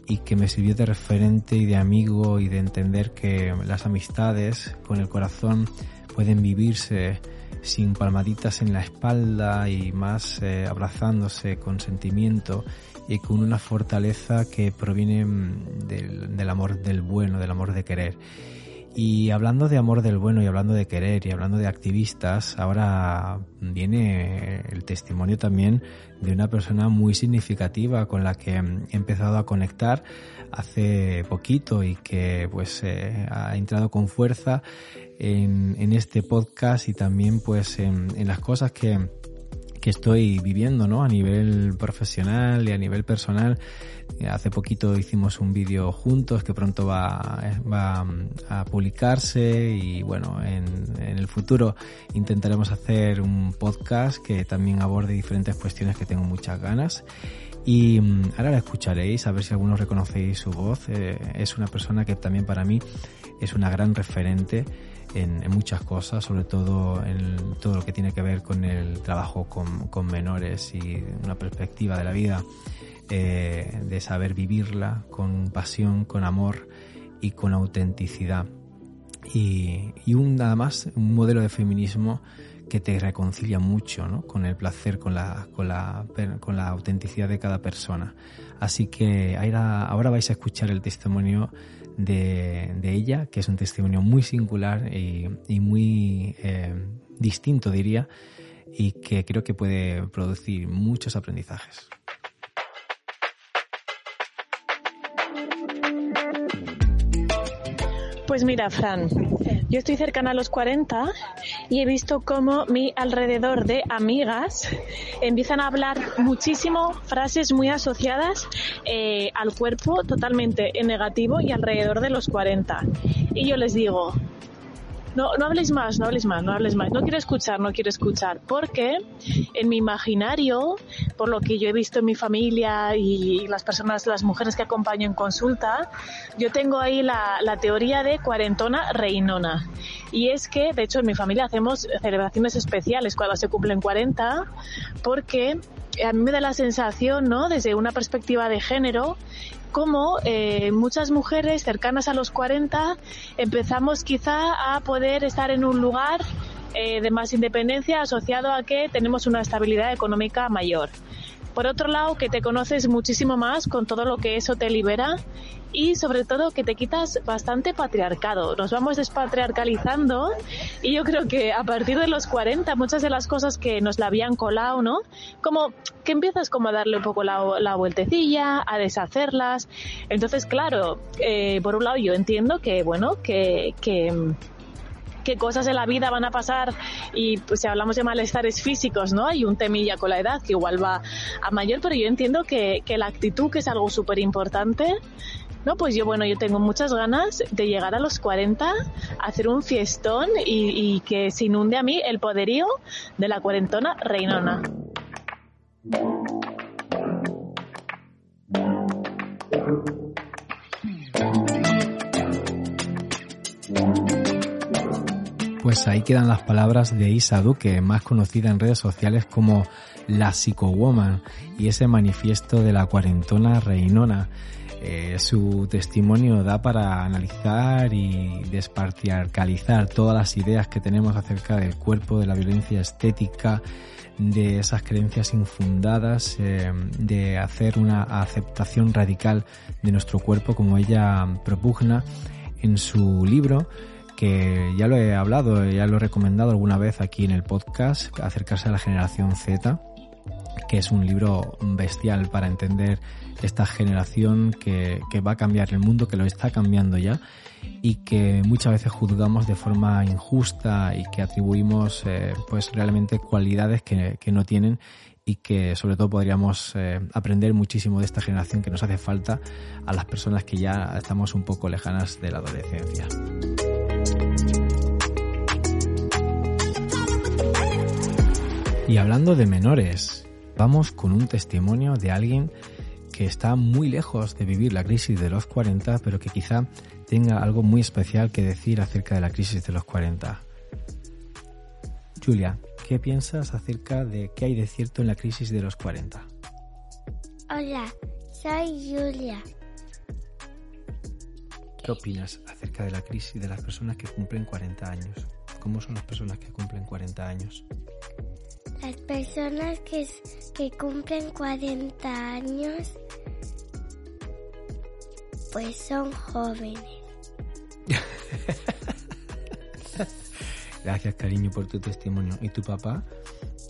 [SPEAKER 1] y que me sirvió de referente y de amigo y de entender que las amistades con el corazón pueden vivirse sin palmaditas en la espalda y más eh, abrazándose con sentimiento y con una fortaleza que proviene mm, del, del amor del bueno, del amor de querer. Y hablando de amor del bueno y hablando de querer y hablando de activistas, ahora viene el testimonio también de una persona muy significativa con la que he empezado a conectar hace poquito y que pues eh, ha entrado con fuerza en, en, este podcast y también pues en, en las cosas que, que estoy viviendo, ¿no? A nivel profesional y a nivel personal. Eh, hace poquito hicimos un vídeo juntos que pronto va, va a publicarse y bueno, en, en, el futuro intentaremos hacer un podcast que también aborde diferentes cuestiones que tengo muchas ganas. Y mm, ahora la escucharéis, a ver si algunos reconocéis su voz. Eh, es una persona que también para mí es una gran referente en, en, muchas cosas, sobre todo en todo lo que tiene que ver con el trabajo con, con menores y una perspectiva de la vida, eh, de saber vivirla con pasión, con amor y con autenticidad. Y, y un nada más, un modelo de feminismo que te reconcilia mucho ¿no? con el placer, con la, con, la, con la autenticidad de cada persona. Así que ahora, ahora vais a escuchar el testimonio de, de, ella, que es un testimonio muy singular y, y muy eh, distinto, diría, y que creo que puede producir muchos aprendizajes.
[SPEAKER 10] Pues mira, Fran, yo estoy cercana a los 40 y he visto cómo mi alrededor de amigas empiezan a hablar muchísimo frases muy asociadas eh, al cuerpo totalmente en negativo y alrededor de los 40. Y yo les digo, no, no habléis más, no habléis más, no habléis más. No quiero escuchar, no quiero escuchar. Porque en mi imaginario, por lo que yo he visto en mi familia y las personas, las mujeres que acompaño en consulta, yo tengo ahí la, la teoría de cuarentona reinona. Y es que, de hecho, en mi familia hacemos celebraciones especiales cuando se cumplen 40, porque a mí me da la sensación, ¿no? Desde una perspectiva de género, como eh, muchas mujeres cercanas a los 40 empezamos quizá a poder estar en un lugar eh, de más independencia asociado a que tenemos una estabilidad económica mayor. Por otro lado, que te conoces muchísimo más con todo lo que eso te libera y sobre todo que te quitas bastante patriarcado. Nos vamos despatriarcalizando y yo creo que a partir de los 40 muchas de las cosas que nos la habían colado, ¿no? Como que empiezas como a darle un poco la, la vueltecilla, a deshacerlas. Entonces, claro, eh, por un lado yo entiendo que, bueno, que, que qué cosas en la vida van a pasar y pues si hablamos de malestares físicos, ¿no? Hay un temilla con la edad que igual va a mayor, pero yo entiendo que, que la actitud, que es algo súper importante, no, pues yo, bueno, yo tengo muchas ganas de llegar a los 40, hacer un fiestón y, y que se inunde a mí el poderío de la cuarentona reinona.
[SPEAKER 1] Pues ahí quedan las palabras de Isa Duque, más conocida en redes sociales como la Psychowoman, y ese manifiesto de la cuarentona reinona. Eh, su testimonio da para analizar y despartiarcalizar todas las ideas que tenemos acerca del cuerpo, de la violencia estética, de esas creencias infundadas, eh, de hacer una aceptación radical de nuestro cuerpo como ella propugna en su libro que ya lo he hablado, ya lo he recomendado alguna vez aquí en el podcast, acercarse a la generación Z, que es un libro bestial para entender esta generación que, que, va a cambiar el mundo, que lo está cambiando ya y que muchas veces juzgamos de forma injusta y que atribuimos eh, pues realmente cualidades que, que, no tienen y que sobre todo podríamos eh, aprender muchísimo de esta generación que nos hace falta a las personas que ya estamos un poco lejanas de la adolescencia. Y hablando de menores, vamos con un testimonio de alguien que está muy lejos de vivir la crisis de los 40, pero que quizá tenga algo muy especial que decir acerca de la crisis de los 40. Julia, ¿qué piensas acerca de qué hay de cierto en la crisis de los 40?
[SPEAKER 11] Hola, soy Julia.
[SPEAKER 1] ¿Qué opinas acerca de la crisis de las personas que cumplen 40 años? ¿Cómo son las personas que cumplen 40 años?
[SPEAKER 11] Las personas que, que cumplen 40 años pues son jóvenes.
[SPEAKER 1] Gracias cariño por tu testimonio. ¿Y tu papá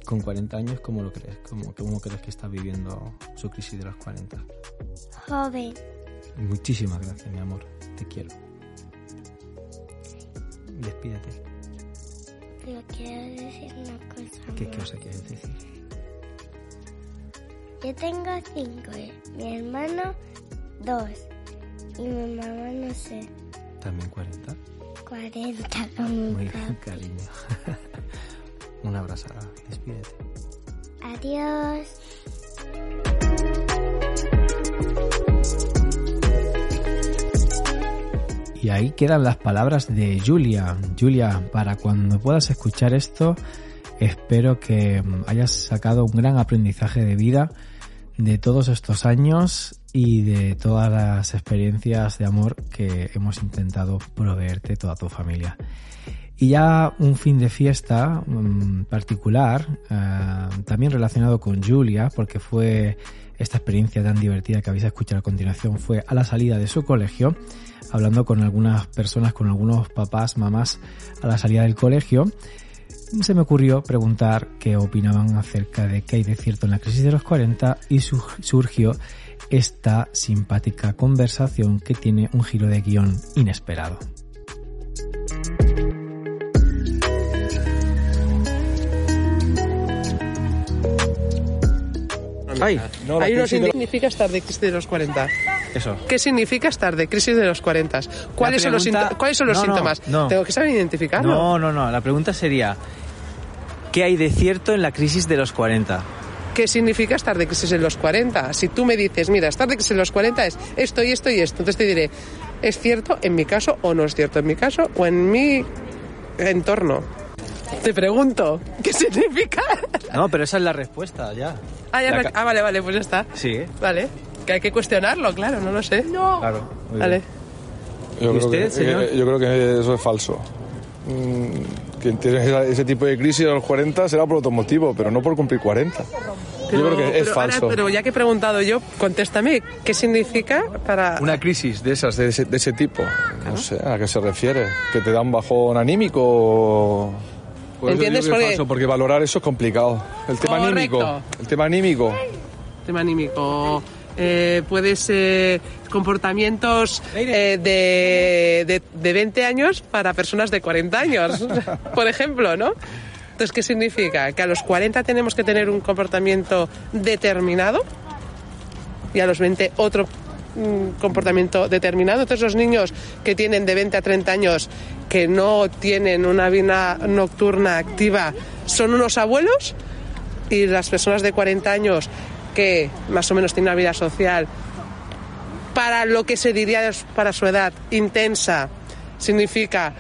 [SPEAKER 1] con 40 años cómo lo crees? ¿Cómo, cómo crees que está viviendo su crisis de los 40?
[SPEAKER 11] Joven.
[SPEAKER 1] Muchísimas gracias mi amor. Te quiero. Despídete.
[SPEAKER 11] Quiero decir una cosa.
[SPEAKER 1] ¿Qué cosa quieres decir?
[SPEAKER 11] Yo tengo cinco, ¿eh? mi hermano dos y mi mamá no sé.
[SPEAKER 1] ¿También 40?
[SPEAKER 11] 40 como
[SPEAKER 1] Muy bien, cariño. Un abrazo. Despídete.
[SPEAKER 11] Adiós.
[SPEAKER 1] Y ahí quedan las palabras de Julia. Julia, para cuando puedas escuchar esto, espero que hayas sacado un gran aprendizaje de vida de todos estos años y de todas las experiencias de amor que hemos intentado proveerte toda tu familia. Y ya un fin de fiesta um, particular, uh, también relacionado con Julia, porque fue esta experiencia tan divertida que habéis escuchado a continuación, fue a la salida de su colegio, hablando con algunas personas, con algunos papás, mamás, a la salida del colegio, se me ocurrió preguntar qué opinaban acerca de qué hay de cierto en la crisis de los 40 y surgió esta simpática conversación que tiene un giro de guion inesperado.
[SPEAKER 12] Ay, no, ahí no significa estar de crisis de los 40.
[SPEAKER 1] Eso.
[SPEAKER 12] ¿Qué significa estar de crisis de los 40? ¿Cuáles, son, los
[SPEAKER 1] pregunta-
[SPEAKER 12] sínto- ¿cuáles son los
[SPEAKER 1] No, no,
[SPEAKER 12] síntomas?
[SPEAKER 1] no.
[SPEAKER 12] Tengo que saber identificarlo.
[SPEAKER 1] No, no, no. La pregunta sería, ¿qué hay de cierto en la crisis de los 40?
[SPEAKER 12] ¿Qué significa estar de crisis en los 40? Si tú me dices, mira, estar de crisis en los 40 es esto y esto y esto, entonces te diré, ¿es cierto en mi caso o no es cierto en mi caso o en mi entorno? Te pregunto, ¿qué significa?
[SPEAKER 1] No, pero esa es la respuesta, ya.
[SPEAKER 12] Ah, ya
[SPEAKER 1] La
[SPEAKER 12] ah, vale, vale, pues ya está.
[SPEAKER 1] Sí,
[SPEAKER 12] Vale, que hay que cuestionarlo, claro, no lo sé. No.
[SPEAKER 1] claro. muy
[SPEAKER 12] Vale.
[SPEAKER 1] bien.
[SPEAKER 13] Yo,
[SPEAKER 1] ¿Y
[SPEAKER 13] creo
[SPEAKER 1] usted,
[SPEAKER 13] que,
[SPEAKER 1] señor?
[SPEAKER 13] eh, yo creo que eso es falso. Mm, Quien tiene ese tipo de crisis a los 40 será por otro motivo, pero no por cumplir 40. yo creo que es
[SPEAKER 12] pero ahora-
[SPEAKER 13] falso.
[SPEAKER 12] pero ya que he preguntado yo, contéstame, ¿qué significa para...?
[SPEAKER 13] Una crisis de esas, de ese, de ese tipo. No sé a qué se refiere. ¿Que te da un bajón anímico? o- Por eso
[SPEAKER 12] Porque-
[SPEAKER 13] falso, porque valorar eso es complicado. El tema
[SPEAKER 12] Correcto.
[SPEAKER 13] anímico. El tema anímico.
[SPEAKER 12] tema anímico. Eh, puede ser comportamientos eh, de, de, de 20 años para personas de 40 años, por ejemplo, ¿no? Entonces, ¿qué significa? Que a los 40 tenemos que tener un comportamiento determinado y a los 20 otro mm, comportamiento determinado. Entonces, los niños que tienen de 20 a 30 años que no tienen una vida nocturna activa son unos abuelos y las personas de 40 años que más o menos tienen una vida social para lo que se diría para su edad intensa significa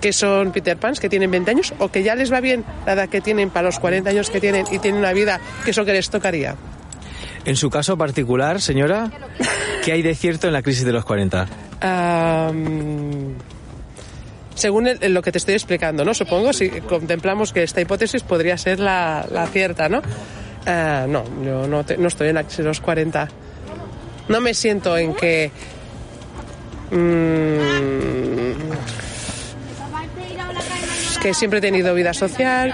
[SPEAKER 12] que son Peter Pans, que tienen 20 años, o que ya les va bien la edad que tienen para los 40 años que tienen y tienen una vida que eso que les tocaría.
[SPEAKER 1] En su caso particular, señora, ¿qué hay de cierto en la crisis de los 40?
[SPEAKER 12] Am, según lo que te estoy explicando, ¿no? Supongo, si contemplamos que esta hipótesis podría ser la, cierta, ¿no? Ah, no, yo no, te- no estoy en la crisis de los 40. No me siento en que... mm, que siempre he tenido vida social,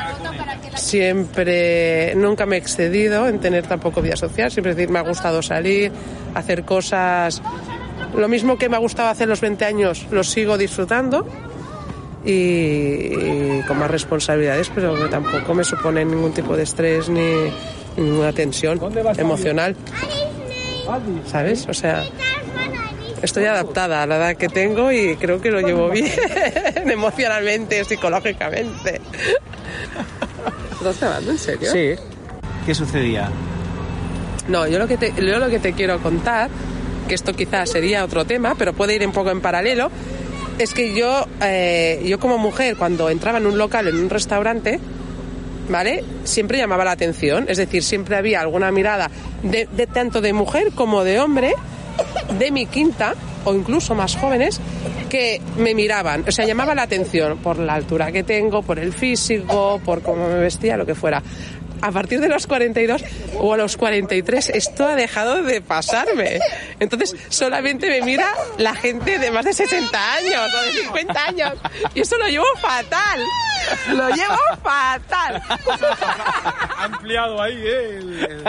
[SPEAKER 12] siempre, nunca me he excedido en tener tampoco vida social, siempre es decir, me ha gustado salir, hacer cosas, lo mismo que me ha gustado hacer los 20 años, lo sigo disfrutando. Y, y con más responsabilidades, pero que tampoco me supone ningún tipo de estrés ni ninguna tensión emocional, ¿sabes? O sea, estoy adaptada a la edad que tengo y creo que lo llevo bien emocionalmente, psicológicamente. ¿Estás grabando en serio?
[SPEAKER 1] Sí. ¿Qué sucedía?
[SPEAKER 12] No, yo lo que te, yo lo que te quiero contar, que esto quizás sería otro tema, pero puede ir un poco en paralelo, es que yo, eh, yo como mujer, cuando entraba en un local, en un restaurante, ¿vale? Siempre llamaba la atención, es decir, siempre había alguna mirada de, de tanto de mujer como de hombre, de mi quinta, o incluso más jóvenes, que me miraban, o sea, llamaba la atención por la altura que tengo, por el físico, por cómo me vestía, lo que fuera. A partir de los 42 o a los 43 esto ha dejado de pasarme. Entonces solamente me mira la gente de más de 60 años o de 50 años. Y eso lo llevo fatal. Lo llevo fatal.
[SPEAKER 13] Ha ampliado ahí, ¿eh?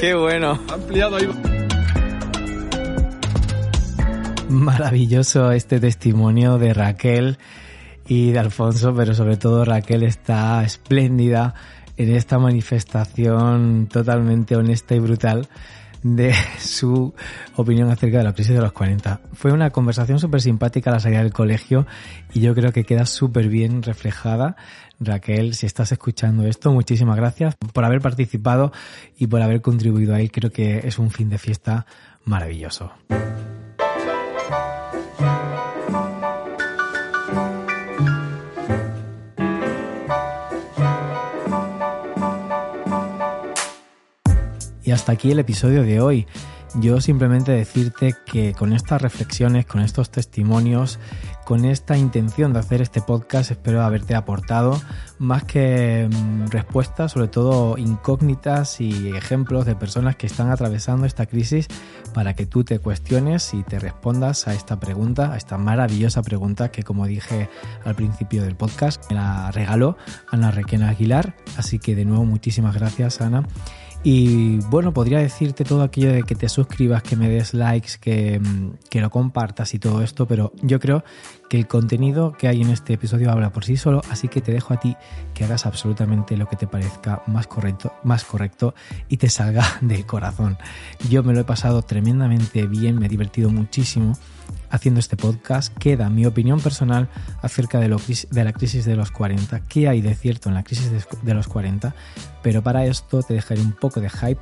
[SPEAKER 1] Qué bueno.
[SPEAKER 13] Ha ampliado ahí.
[SPEAKER 1] Maravilloso este testimonio de Raquel y de Alfonso, pero sobre todo Raquel está espléndida en esta manifestación totalmente honesta y brutal de su opinión acerca de la crisis de los 40. Fue una conversación súper simpática a la salida del colegio y yo creo que queda súper bien reflejada. Raquel, si estás escuchando esto, muchísimas gracias por haber participado y por haber contribuido ahí. Creo que es un fin de fiesta maravilloso. Y hasta aquí el episodio de hoy. Yo simplemente decirte que con estas reflexiones, con estos testimonios, con esta intención de hacer este podcast, espero haberte aportado más que mm, respuestas, sobre todo incógnitas y ejemplos de personas que están atravesando esta crisis para que tú te cuestiones y te respondas a esta pregunta, a esta maravillosa pregunta que como dije al principio del podcast, me la regaló Ana Requena Aguilar. Así que de nuevo muchísimas gracias Ana. Y bueno, podría decirte todo aquello de que te suscribas, que me des likes, que, mm, que lo compartas y todo esto, pero yo creo que el contenido que hay en este episodio habla por sí solo, así que te dejo a ti que hagas absolutamente lo que te parezca más correcto, más correcto y te salga del corazón. Yo me lo he pasado tremendamente bien, me he divertido muchísimo haciendo este podcast. Queda mi opinión personal acerca de, la crisis de los 40, qué hay de cierto en la crisis de, de los 40, pero para esto te dejaré un poco de hype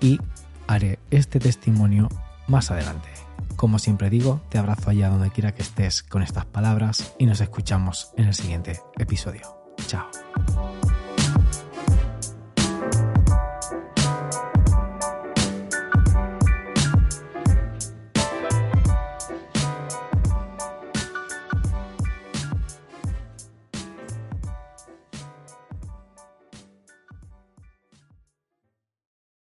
[SPEAKER 1] y haré este testimonio más adelante. Como siempre digo, te abrazo allá donde quiera que estés con estas palabras y nos escuchamos en el siguiente episodio. Chao.